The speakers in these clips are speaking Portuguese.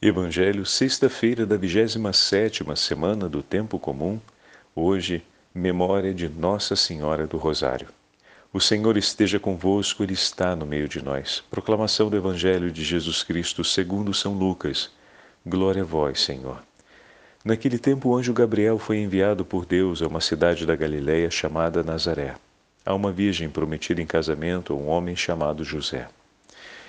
Evangelho, sexta-feira da 27ª semana do Tempo Comum, hoje, memória de Nossa Senhora do Rosário. O Senhor esteja convosco, Ele está no meio de nós. Proclamação do Evangelho de Jesus Cristo segundo São Lucas. Glória a vós, Senhor. Naquele tempo o anjo Gabriel foi enviado por Deus a uma cidade da Galiléia chamada Nazaré, a uma virgem prometida em casamento a um homem chamado José.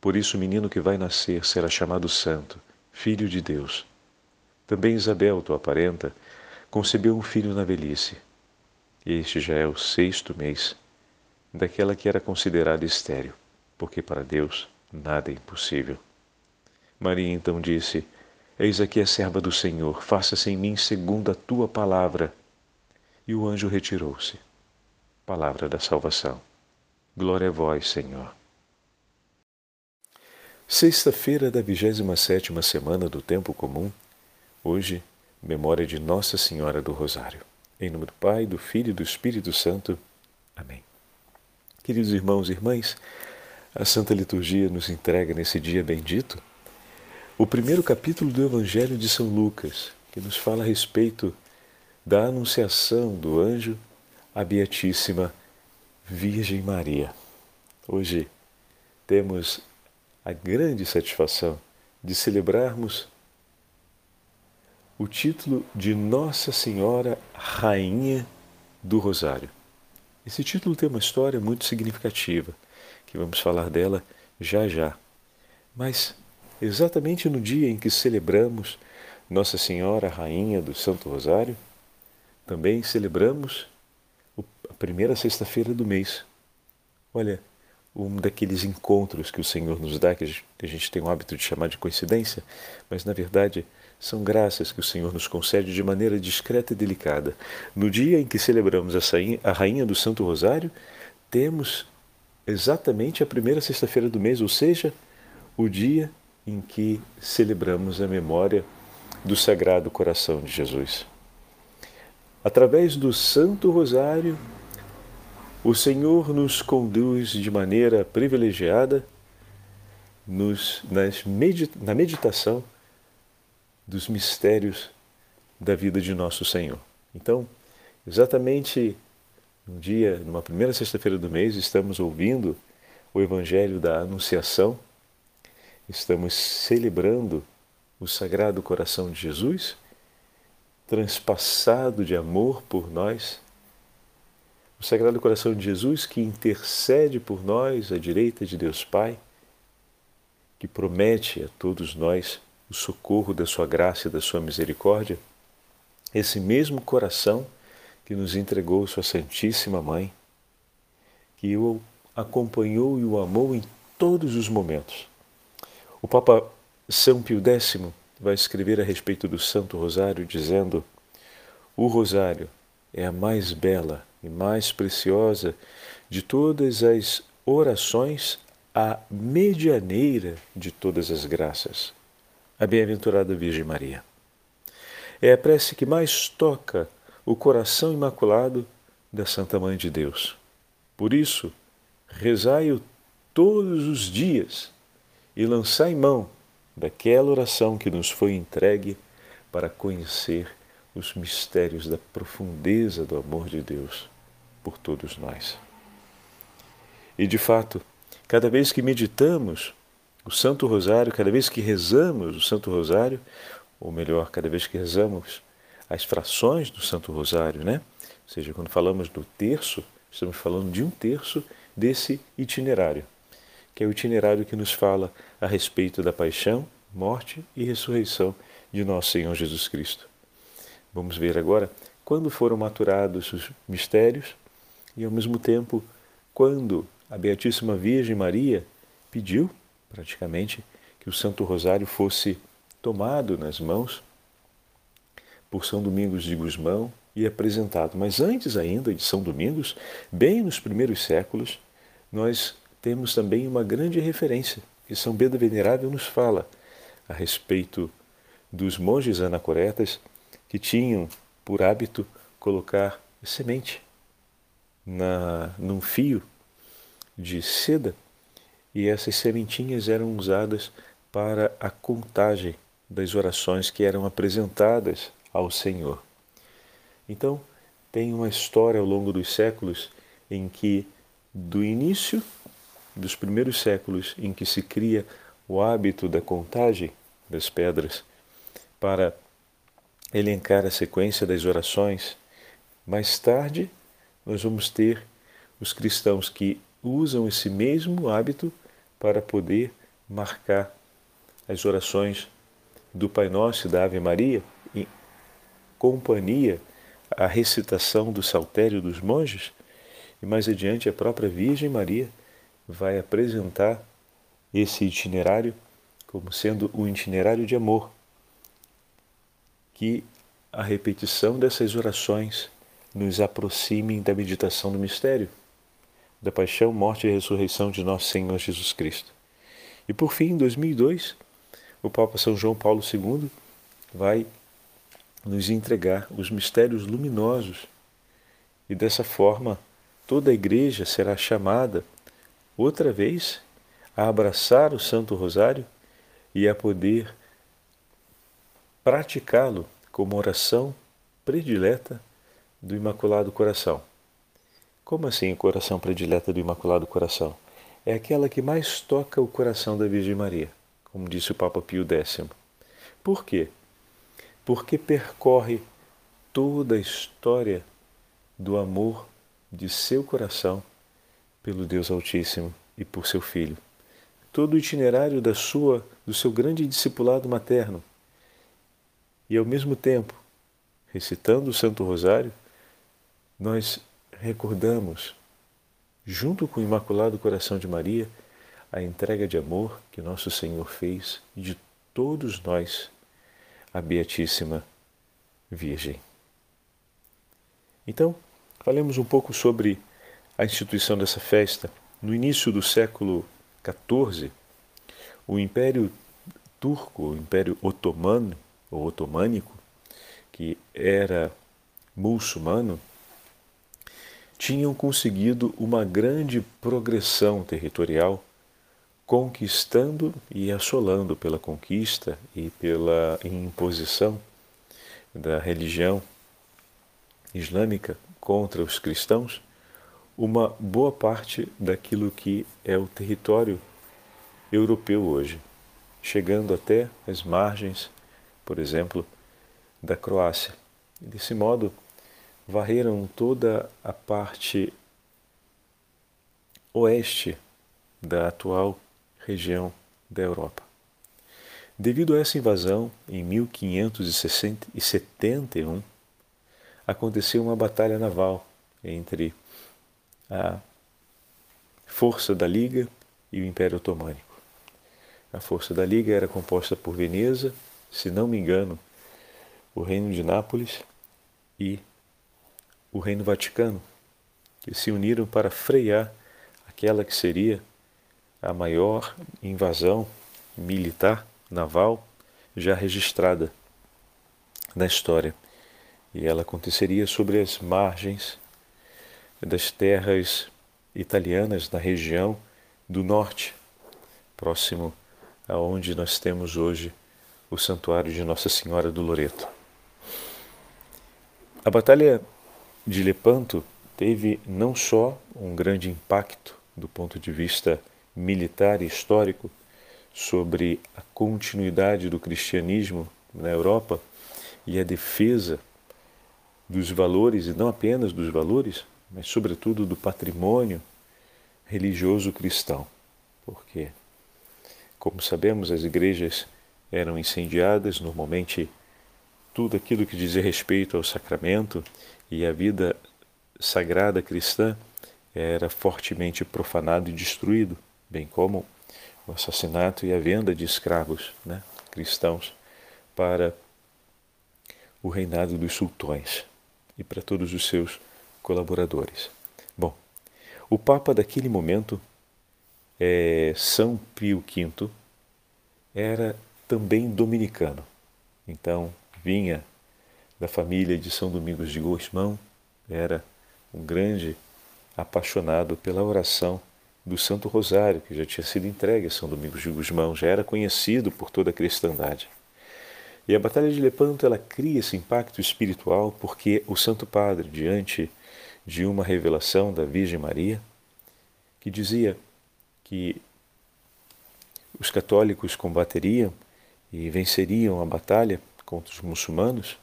Por isso o menino que vai nascer será chamado Santo, Filho de Deus. Também Isabel, tua parenta, concebeu um filho na velhice. Este já é o sexto mês daquela que era considerada estéril, porque para Deus nada é impossível. Maria então disse: Eis aqui a serva do Senhor, faça-se em mim segundo a tua palavra. E o anjo retirou-se. Palavra da salvação. Glória a vós, Senhor. Sexta-feira da 27ª semana do Tempo Comum, hoje, memória de Nossa Senhora do Rosário. Em nome do Pai, do Filho e do Espírito Santo. Amém. Queridos irmãos e irmãs, a Santa Liturgia nos entrega nesse dia bendito o primeiro capítulo do Evangelho de São Lucas, que nos fala a respeito da anunciação do anjo à Beatíssima Virgem Maria. Hoje temos a grande satisfação de celebrarmos o título de Nossa Senhora Rainha do Rosário. Esse título tem uma história muito significativa, que vamos falar dela já já. Mas, exatamente no dia em que celebramos Nossa Senhora Rainha do Santo Rosário, também celebramos a primeira sexta-feira do mês. Olha, um daqueles encontros que o Senhor nos dá, que a gente tem o hábito de chamar de coincidência, mas na verdade são graças que o Senhor nos concede de maneira discreta e delicada. No dia em que celebramos a Rainha do Santo Rosário, temos exatamente a primeira sexta-feira do mês, ou seja, o dia em que celebramos a memória do Sagrado Coração de Jesus. Através do Santo Rosário, o Senhor nos conduz de maneira privilegiada nos, medita, na meditação dos mistérios da vida de nosso Senhor. Então, exatamente um dia, numa primeira sexta-feira do mês, estamos ouvindo o Evangelho da Anunciação, estamos celebrando o Sagrado Coração de Jesus, transpassado de amor por nós o Sagrado Coração de Jesus que intercede por nós à direita de Deus Pai, que promete a todos nós o socorro da sua graça e da sua misericórdia, esse mesmo coração que nos entregou sua Santíssima Mãe, que o acompanhou e o amou em todos os momentos. O Papa São Pio X vai escrever a respeito do Santo Rosário dizendo: O Rosário é a mais bela e mais preciosa de todas as orações, a medianeira de todas as graças, a bem-aventurada Virgem Maria. É a prece que mais toca o coração imaculado da Santa Mãe de Deus. Por isso, rezai-o todos os dias e lançai mão daquela oração que nos foi entregue para conhecer os mistérios da profundeza do amor de Deus por todos nós. E de fato, cada vez que meditamos o Santo Rosário, cada vez que rezamos o Santo Rosário, ou melhor, cada vez que rezamos as frações do Santo Rosário, né? Ou seja, quando falamos do terço, estamos falando de um terço desse itinerário, que é o itinerário que nos fala a respeito da paixão, morte e ressurreição de nosso Senhor Jesus Cristo. Vamos ver agora quando foram maturados os mistérios e, ao mesmo tempo, quando a Beatíssima Virgem Maria pediu, praticamente, que o Santo Rosário fosse tomado nas mãos por São Domingos de Gusmão e apresentado. Mas antes ainda de São Domingos, bem nos primeiros séculos, nós temos também uma grande referência que São Beda Venerável nos fala a respeito dos monges anacoretas que tinham por hábito colocar semente na, num fio de seda e essas sementinhas eram usadas para a contagem das orações que eram apresentadas ao Senhor. Então, tem uma história ao longo dos séculos em que, do início dos primeiros séculos, em que se cria o hábito da contagem das pedras para elencar a sequência das orações, mais tarde nós vamos ter os cristãos que usam esse mesmo hábito para poder marcar as orações do Pai Nosso e da Ave Maria em companhia à recitação do Saltério dos monges, e mais adiante a própria Virgem Maria vai apresentar esse itinerário como sendo um itinerário de amor, que a repetição dessas orações nos aproximem da meditação do mistério, da paixão, morte e ressurreição de nosso Senhor Jesus Cristo. E por fim, em 2002, o Papa São João Paulo II vai nos entregar os mistérios luminosos e dessa forma toda a igreja será chamada outra vez a abraçar o Santo Rosário e a poder praticá-lo como oração predileta do Imaculado Coração. Como assim coração predileta do Imaculado Coração? É aquela que mais toca o coração da Virgem Maria como disse o Papa Pio X. Por quê? Porque percorre toda a história do amor de seu coração pelo Deus Altíssimo e por seu Filho. Todo o itinerário da sua, do seu grande discipulado materno. E ao mesmo tempo, recitando o Santo Rosário, nós recordamos, junto com o Imaculado Coração de Maria, a entrega de amor que nosso Senhor fez de todos nós à Beatíssima Virgem. Então, falemos um pouco sobre a instituição dessa festa. No início do século XIV, o Império Turco, o Império Otomano, ou Otomânico, que era muçulmano, tinham conseguido uma grande progressão territorial conquistando e assolando pela conquista e pela imposição da religião islâmica contra os cristãos uma boa parte daquilo que é o território europeu hoje, chegando até as margens, por exemplo, da Croácia. E desse modo, varreram toda a parte oeste da atual região da Europa. Devido a essa invasão, em 1571, aconteceu uma batalha naval entre a força da Liga e o Império Otomânico. A força da Liga era composta por Veneza, se não me engano, o Reino de Nápoles e o Reino Vaticano, que se uniram para frear aquela que seria a maior invasão militar naval já registrada na história. E ela aconteceria sobre as margens das terras italianas na região do norte, próximo aonde nós temos hoje o santuário de Nossa Senhora do Loreto. A Batalha de Lepanto teve não só um grande impacto do ponto de vista militar e histórico sobre a continuidade do cristianismo na Europa e a defesa dos valores, e não apenas dos valores, mas sobretudo do patrimônio religioso cristão. Porque, como sabemos, as igrejas eram incendiadas, normalmente tudo aquilo que dizia respeito ao sacramento e à vida sagrada cristã era fortemente profanado e destruído, bem como o assassinato e a venda de escravos né, cristãos para o reinado dos sultões e para todos os seus colaboradores. Bom, o Papa daquele momento, é, São Pio V, era também dominicano. Então, vinha da família de São Domingos de Guzmão, era um grande apaixonado pela oração do Santo Rosário, que já tinha sido entregue a São Domingos de Guzmão, já era conhecido por toda a cristandade. E a Batalha de Lepanto ela cria esse impacto espiritual porque o Santo Padre, diante de uma revelação da Virgem Maria, que dizia que os católicos combateriam e venceriam a batalha contra os muçulmanos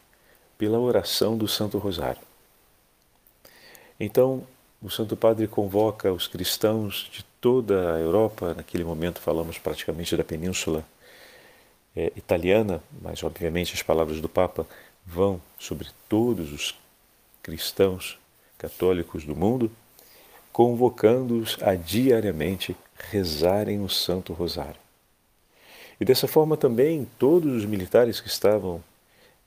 pela oração do Santo Rosário. Então, o Santo Padre convoca os cristãos de toda a Europa, naquele momento falamos praticamente da península é, italiana, mas obviamente as palavras do Papa vão sobre todos os cristãos católicos do mundo, convocando-os a diariamente rezarem o Santo Rosário. E dessa forma também todos os militares que estavam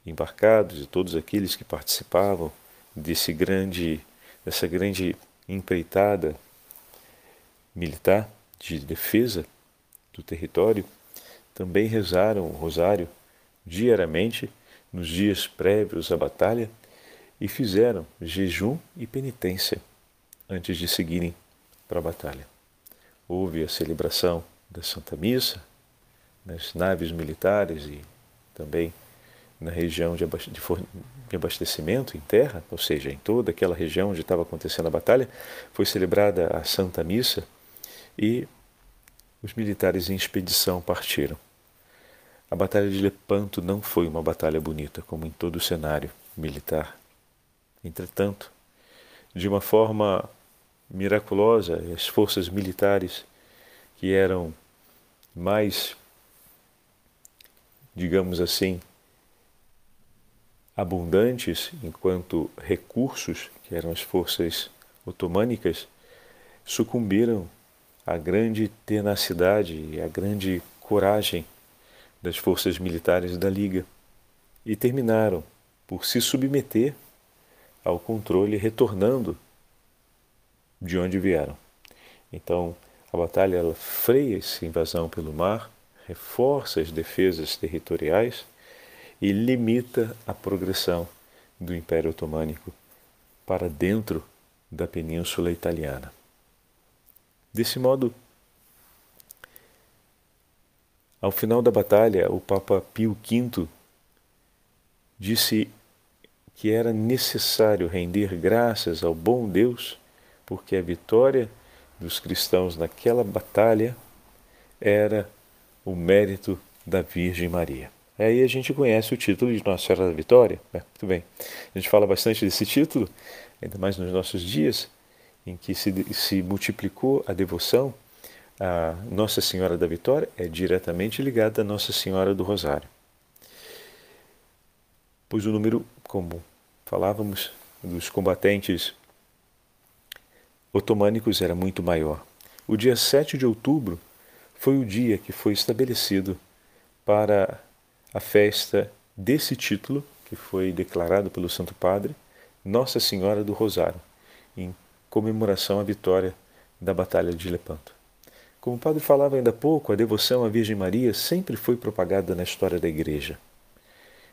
embarcados e todos aqueles que participavam desse grande, dessa grande empreitada militar de defesa do território também rezaram o rosário diariamente nos dias prévios à batalha e fizeram jejum e penitência antes de seguirem para a batalha. Houve a celebração da Santa Missa nas naves militares e também na região de abastecimento em terra, ou seja, em toda aquela região onde estava acontecendo a batalha, foi celebrada a Santa Missa e os militares em expedição partiram. A Batalha de Lepanto não foi uma batalha bonita, como em todo o cenário militar. Entretanto, de uma forma miraculosa, as forças militares que eram mais, digamos assim, abundantes enquanto recursos, que eram as forças otomânicas, sucumbiram à grande tenacidade e à grande coragem das forças militares da Liga e terminaram por se submeter ao controle, retornando de onde vieram. Então, a batalha freia essa invasão pelo mar, reforça as defesas territoriais e limita a progressão do Império Otomânico para dentro da Península Italiana. Desse modo, ao final da batalha, o Papa Pio V disse que era necessário render graças ao bom Deus, porque a vitória dos cristãos naquela batalha era o mérito da Virgem Maria. Aí a gente conhece o título de Nossa Senhora da Vitória. É, muito bem. A gente fala bastante desse título, ainda mais nos nossos dias, em que se, se multiplicou a devoção a Nossa Senhora da Vitória é diretamente ligada à Nossa Senhora do Rosário. Pois o número, como falávamos, dos combatentes otomânicos era muito maior. O dia 7 de outubro foi o dia que foi estabelecido para a festa desse título, que foi declarado pelo Santo Padre, Nossa Senhora do Rosário, em comemoração à vitória da Batalha de Lepanto. Como o padre falava ainda há pouco, a devoção à Virgem Maria sempre foi propagada na história da Igreja.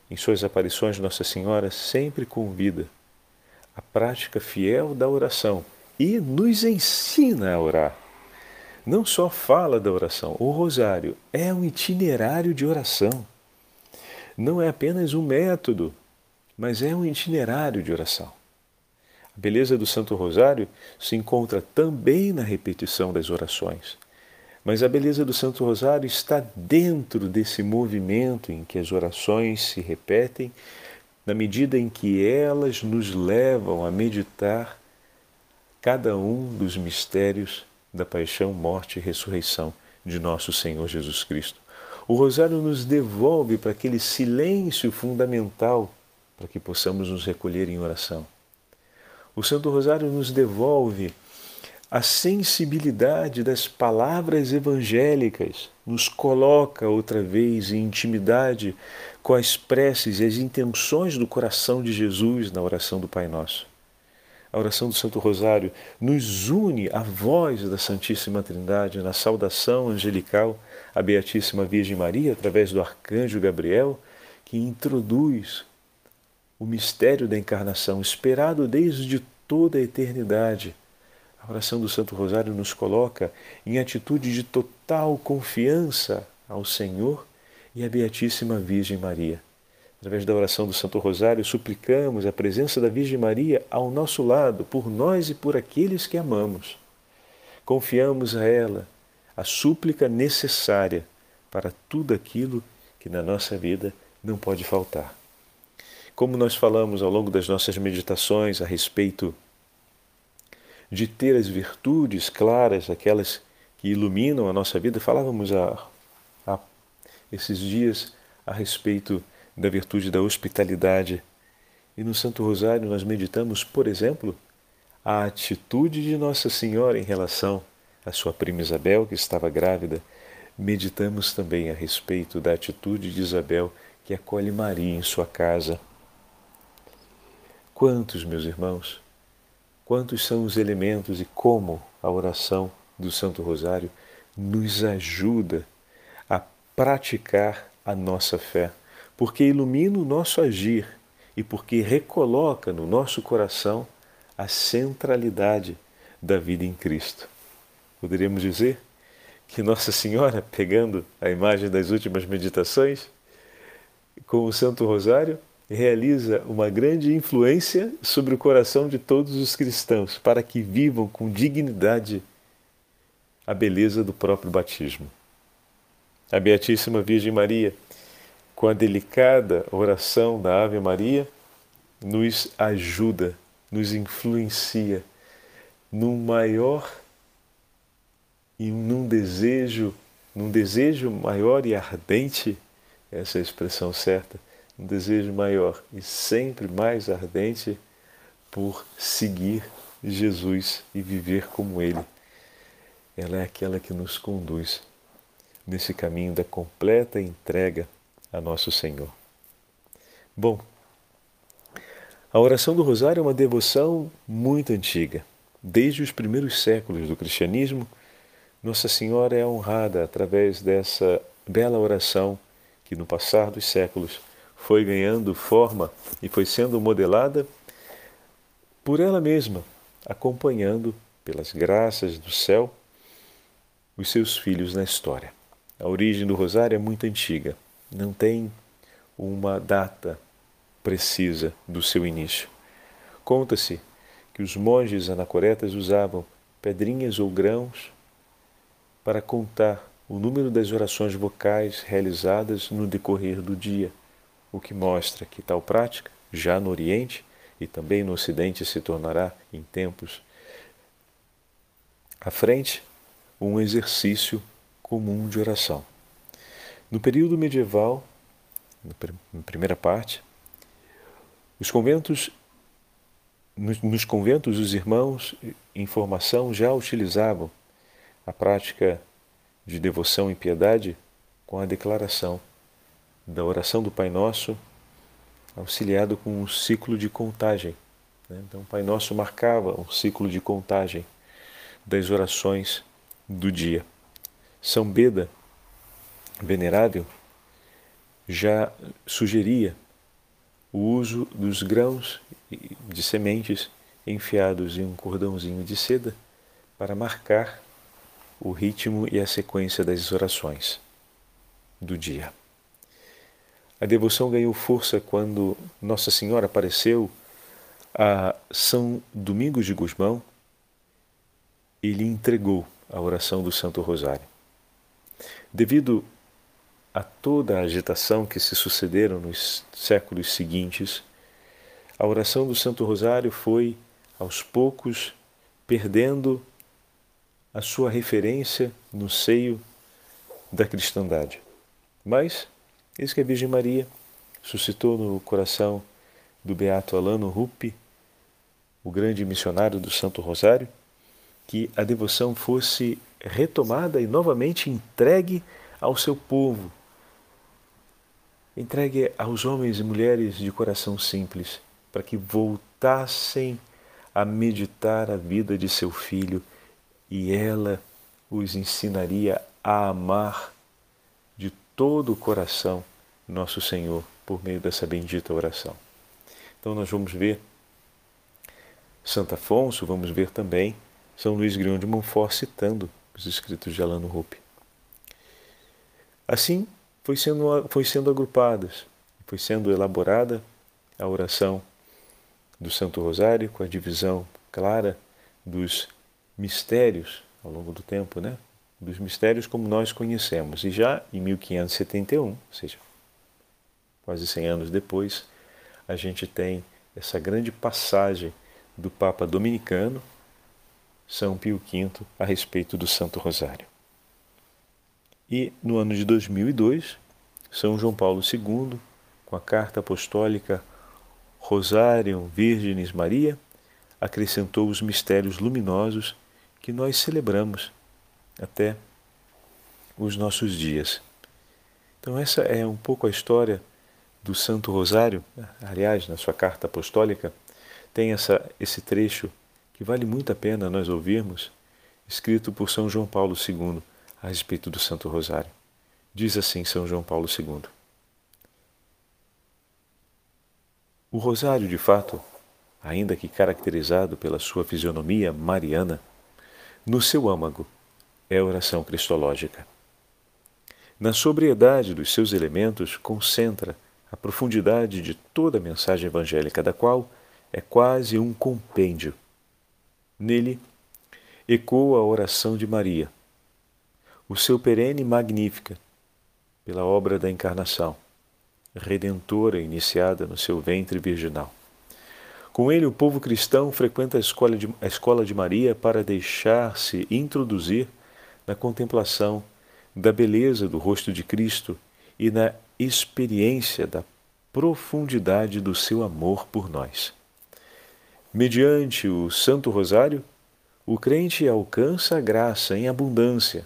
Em suas aparições, Nossa Senhora sempre convida a prática fiel da oração e nos ensina a orar. Não só fala da oração, o rosário é um itinerário de oração. Não é apenas um método, mas é um itinerário de oração. A beleza do Santo Rosário se encontra também na repetição das orações, Mas a beleza do Santo Rosário está dentro desse movimento em que as orações se repetem, na medida em que elas nos levam a meditar cada um dos mistérios da paixão, morte e ressurreição de nosso Senhor Jesus Cristo. O Rosário nos devolve para aquele silêncio fundamental para que possamos nos recolher em oração. O Santo Rosário nos devolve a sensibilidade das palavras evangélicas, nos coloca outra vez em intimidade com as preces e as intenções do coração de Jesus na oração do Pai Nosso. A oração do Santo Rosário nos une à voz da Santíssima Trindade na saudação angelical à Beatíssima Virgem Maria através do arcanjo Gabriel, que introduz o mistério da encarnação esperado desde toda a eternidade a oração do Santo Rosário nos coloca em atitude de total confiança ao Senhor e à Beatíssima Virgem Maria. Através da oração do Santo Rosário, suplicamos a presença da Virgem Maria ao nosso lado, por nós e por aqueles que amamos. Confiamos a ela a súplica necessária para tudo aquilo que na nossa vida não pode faltar. Como nós falamos ao longo das nossas meditações a respeito de ter as virtudes claras, aquelas que iluminam a nossa vida. Falávamos há, há esses dias a respeito da virtude da hospitalidade. E no Santo Rosário nós meditamos, por exemplo, a atitude de Nossa Senhora em relação à sua prima Isabel, que estava grávida. Meditamos também a respeito da atitude de Isabel, que acolhe Maria em sua casa. Quantos, meus irmãos, quantos são os elementos e como a oração do Santo Rosário nos ajuda a praticar a nossa fé, porque ilumina o nosso agir e porque recoloca no nosso coração a centralidade da vida em Cristo. Poderíamos dizer que Nossa Senhora, pegando a imagem das últimas meditações, com o Santo Rosário, realiza uma grande influência sobre o coração de todos os cristãos, para que vivam com dignidade a beleza do próprio batismo. A Beatíssima Virgem Maria, com a delicada oração da Ave Maria, nos ajuda, nos influencia num maior e num desejo, num desejo maior e ardente, essa é a expressão certa, um desejo maior e sempre mais ardente por seguir Jesus e viver como Ele. Ela é aquela que nos conduz nesse caminho da completa entrega a nosso Senhor. Bom, a oração do Rosário é uma devoção muito antiga. Desde os primeiros séculos do cristianismo, Nossa Senhora é honrada através dessa bela oração que, no passar dos séculos, foi ganhando forma e foi sendo modelada por ela mesma, acompanhando, pelas graças do céu, os seus filhos na história. A origem do rosário é muito antiga, não tem uma data precisa do seu início. Conta-se que os monges anacoretas usavam pedrinhas ou grãos para contar o número das orações vocais realizadas no decorrer do dia o que mostra que tal prática, já no Oriente e também no Ocidente, se tornará, em tempos à frente, um exercício comum de oração. No período medieval, na primeira parte, os conventos, nos conventos, os irmãos em formação já utilizavam a prática de devoção e piedade com a declaração da oração do Pai Nosso, auxiliado com um ciclo de contagem. Né? Então, o Pai Nosso marcava um ciclo de contagem das orações do dia. São Beda, venerável, já sugeria o uso dos grãos de sementes enfiados em um cordãozinho de seda para marcar o ritmo e a sequência das orações do dia. A devoção ganhou força quando Nossa Senhora apareceu a São Domingos de Gusmão e lhe entregou a oração do Santo Rosário. Devido a toda a agitação que se sucederam nos séculos seguintes, a oração do Santo Rosário foi, aos poucos, perdendo a sua referência no seio da cristandade. Mas, eis que a Virgem Maria suscitou no coração do beato Alano Rupi, o grande missionário do Santo Rosário, que a devoção fosse retomada e novamente entregue ao seu povo, entregue aos homens e mulheres de coração simples, para que voltassem a meditar a vida de seu filho e ela os ensinaria a amar de todo o coração nosso Senhor por meio dessa bendita oração. Então nós vamos ver Santo Afonso, vamos ver também São Luís Grião de Montfort citando os escritos de Alano Rupi. Assim foi sendo, foi sendo agrupadas, foi sendo elaborada a oração do Santo Rosário com a divisão clara dos mistérios ao longo do tempo, né? Dos mistérios como nós conhecemos. E já em 1571, ou seja, quase 100 anos depois, a gente tem essa grande passagem do Papa Dominicano, São Pio V, a respeito do Santo Rosário. E no ano de 2002, São João Paulo II, com a carta apostólica Rosarium Virgenis Maria, acrescentou os mistérios luminosos que nós celebramos até os nossos dias. Então, essa é um pouco a história do Santo Rosário, aliás, na sua carta apostólica, tem essa, esse trecho que vale muito a pena nós ouvirmos, escrito por São João Paulo II a respeito do Santo Rosário. Diz assim São João Paulo II: O Rosário, de fato, ainda que caracterizado pela sua fisionomia mariana, no seu âmago é oração cristológica. Na sobriedade dos seus elementos concentra a profundidade de toda a mensagem evangélica, da qual é quase um compêndio. Nele ecoa a oração de Maria, o seu perene magnífica, pela obra da encarnação, redentora iniciada no seu ventre virginal. Com ele, o povo cristão frequenta a escola de, a escola de Maria para deixar-se introduzir na contemplação da beleza do rosto de Cristo e na experiência da profundidade do seu amor por nós. Mediante o Santo Rosário, o crente alcança a graça em abundância,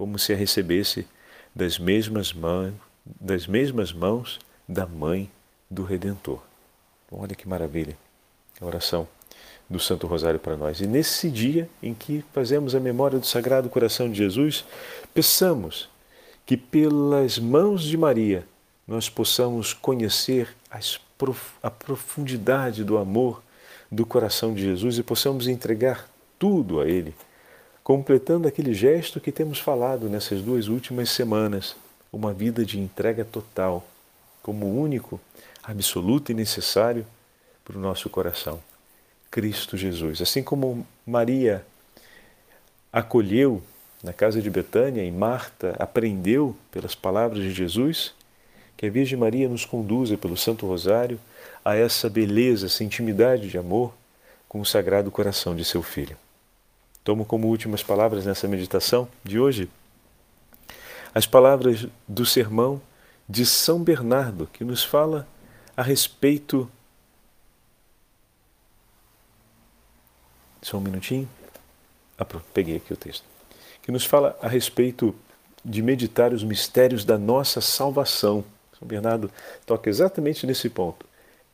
como se a recebesse das mesmas mãos, das mesmas mãos da mãe do Redentor. Olha que maravilha a oração do Santo Rosário para nós. E nesse dia em que fazemos a memória do Sagrado Coração de Jesus, peçamos que pelas mãos de Maria nós possamos conhecer a profundidade do amor do coração de Jesus e possamos entregar tudo a Ele, completando aquele gesto que temos falado nessas duas últimas semanas, uma vida de entrega total, como único, absoluto e necessário para o nosso coração. Cristo Jesus. Assim como Maria acolheu na casa de Betânia e Marta aprendeu pelas palavras de Jesus, que a Virgem Maria nos conduza pelo Santo Rosário a essa beleza, essa intimidade de amor com o Sagrado Coração de seu Filho. Tomo como últimas palavras nessa meditação de hoje as palavras do sermão de São Bernardo, que nos fala a respeito. Só um minutinho. Ah, peguei aqui o texto. Que nos fala a respeito de meditar os mistérios da nossa salvação. São Bernardo toca exatamente nesse ponto.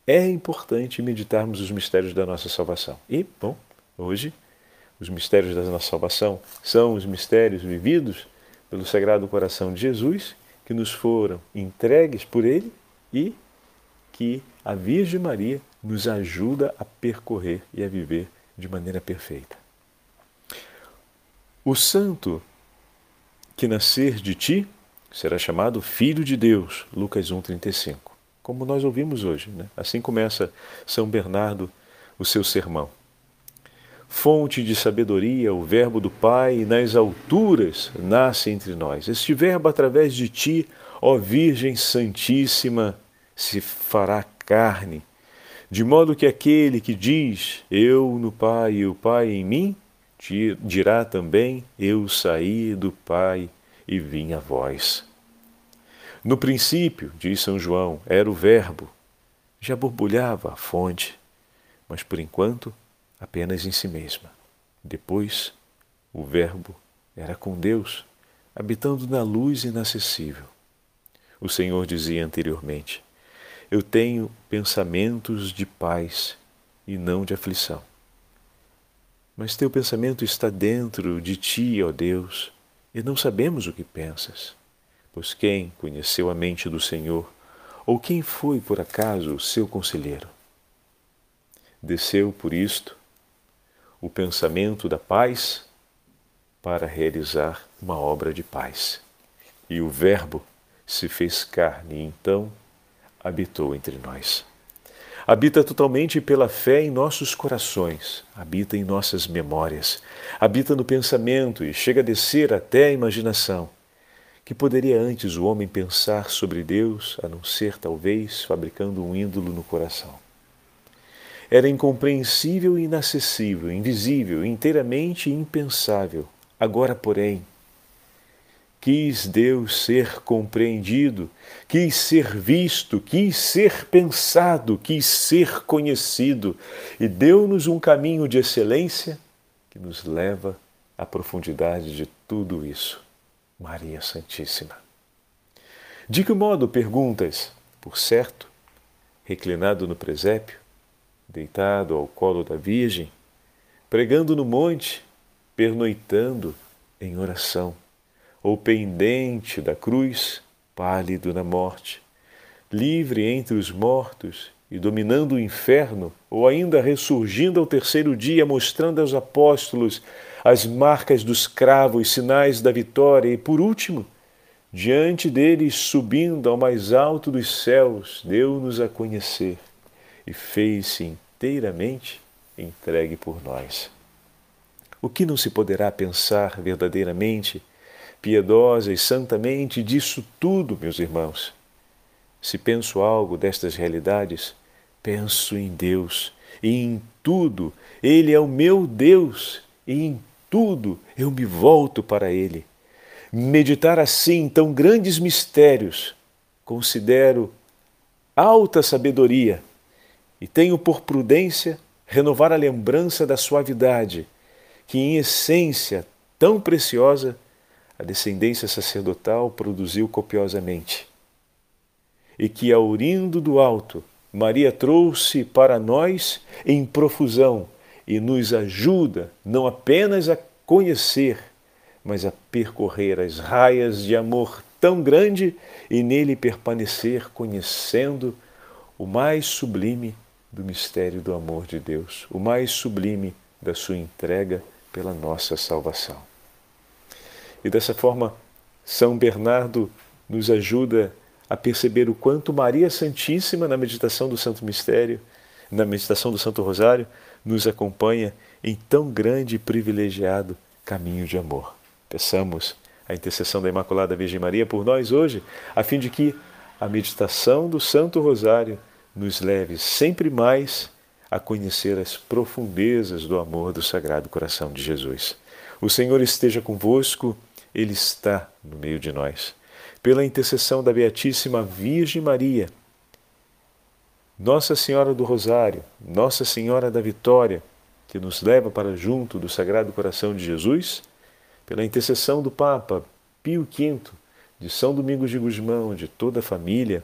É importante meditarmos os mistérios da nossa salvação. E, bom, hoje, os mistérios da nossa salvação são os mistérios vividos pelo Sagrado Coração de Jesus que nos foram entregues por Ele e que a Virgem Maria nos ajuda a percorrer e a viver de maneira perfeita. O santo que nascer de ti será chamado Filho de Deus, Lucas 1,35. Como nós ouvimos hoje, né? assim começa São Bernardo o seu sermão. Fonte de sabedoria, o Verbo do Pai, nas alturas nasce entre nós. Este Verbo, através de ti, ó Virgem Santíssima, se fará carne, de modo que aquele que diz eu no Pai e o Pai em mim, dirá também eu saí do Pai e vim a vós. No princípio, diz São João, era o Verbo, já borbulhava a fonte, mas por enquanto apenas em si mesma. Depois, o Verbo era com Deus, habitando na luz inacessível. O Senhor dizia anteriormente: Eu tenho pensamentos de paz e não de aflição. Mas teu pensamento está dentro de ti, ó Deus, e não sabemos o que pensas. Pois quem conheceu a mente do Senhor, ou quem foi por acaso seu conselheiro? Desceu por isto o pensamento da paz para realizar uma obra de paz. E o Verbo se fez carne e então habitou entre nós. Habita totalmente pela fé em nossos corações, habita em nossas memórias, habita no pensamento e chega a descer até a imaginação. Que poderia antes o homem pensar sobre Deus, a não ser talvez fabricando um ídolo no coração? Era incompreensível e inacessível, invisível, inteiramente impensável. Agora, porém, quis Deus ser compreendido, quis ser visto, quis ser pensado, quis ser conhecido e deu-nos um caminho de excelência que nos leva à profundidade de tudo isso. Maria Santíssima. De que modo, perguntas? Por certo, reclinado no presépio, deitado ao colo da Virgem, pregando no monte, pernoitando em oração, ou pendente da cruz, pálido na morte, livre entre os mortos e dominando o inferno, ou ainda ressurgindo ao terceiro dia, mostrando aos apóstolos as marcas dos cravos, sinais da vitória, e por último, diante deles, subindo ao mais alto dos céus, deu-nos a conhecer e fez-se inteiramente entregue por nós. O que não se poderá pensar verdadeiramente, piedosa e santamente disso tudo, meus irmãos? Se penso algo destas realidades, penso em Deus, e em tudo Ele é o meu Deus, e em tudo eu me volto para Ele. Meditar assim tão grandes mistérios considero alta sabedoria e tenho por prudência renovar a lembrança da suavidade, que em essência tão preciosa a descendência sacerdotal produziu copiosamente. E que, aurindo do alto, Maria trouxe para nós em profusão e nos ajuda não apenas a conhecer, mas a percorrer as raias de amor tão grande e nele permanecer conhecendo o mais sublime do mistério do amor de Deus, o mais sublime da sua entrega pela nossa salvação. E dessa forma, São Bernardo nos ajuda a perceber o quanto Maria Santíssima, na meditação do Santo Mistério, na meditação do Santo Rosário, nos acompanha em tão grande e privilegiado caminho de amor. Peçamos a intercessão da Imaculada Virgem Maria por nós hoje, a fim de que a meditação do Santo Rosário nos leve sempre mais a conhecer as profundezas do amor do Sagrado Coração de Jesus. O Senhor esteja convosco, Ele está no meio de nós. Pela intercessão da Beatíssima Virgem Maria, Nossa Senhora do Rosário, Nossa Senhora da Vitória, que nos leva para junto do Sagrado Coração de Jesus, pela intercessão do Papa Pio V, de São Domingos de Gusmão, de toda a família,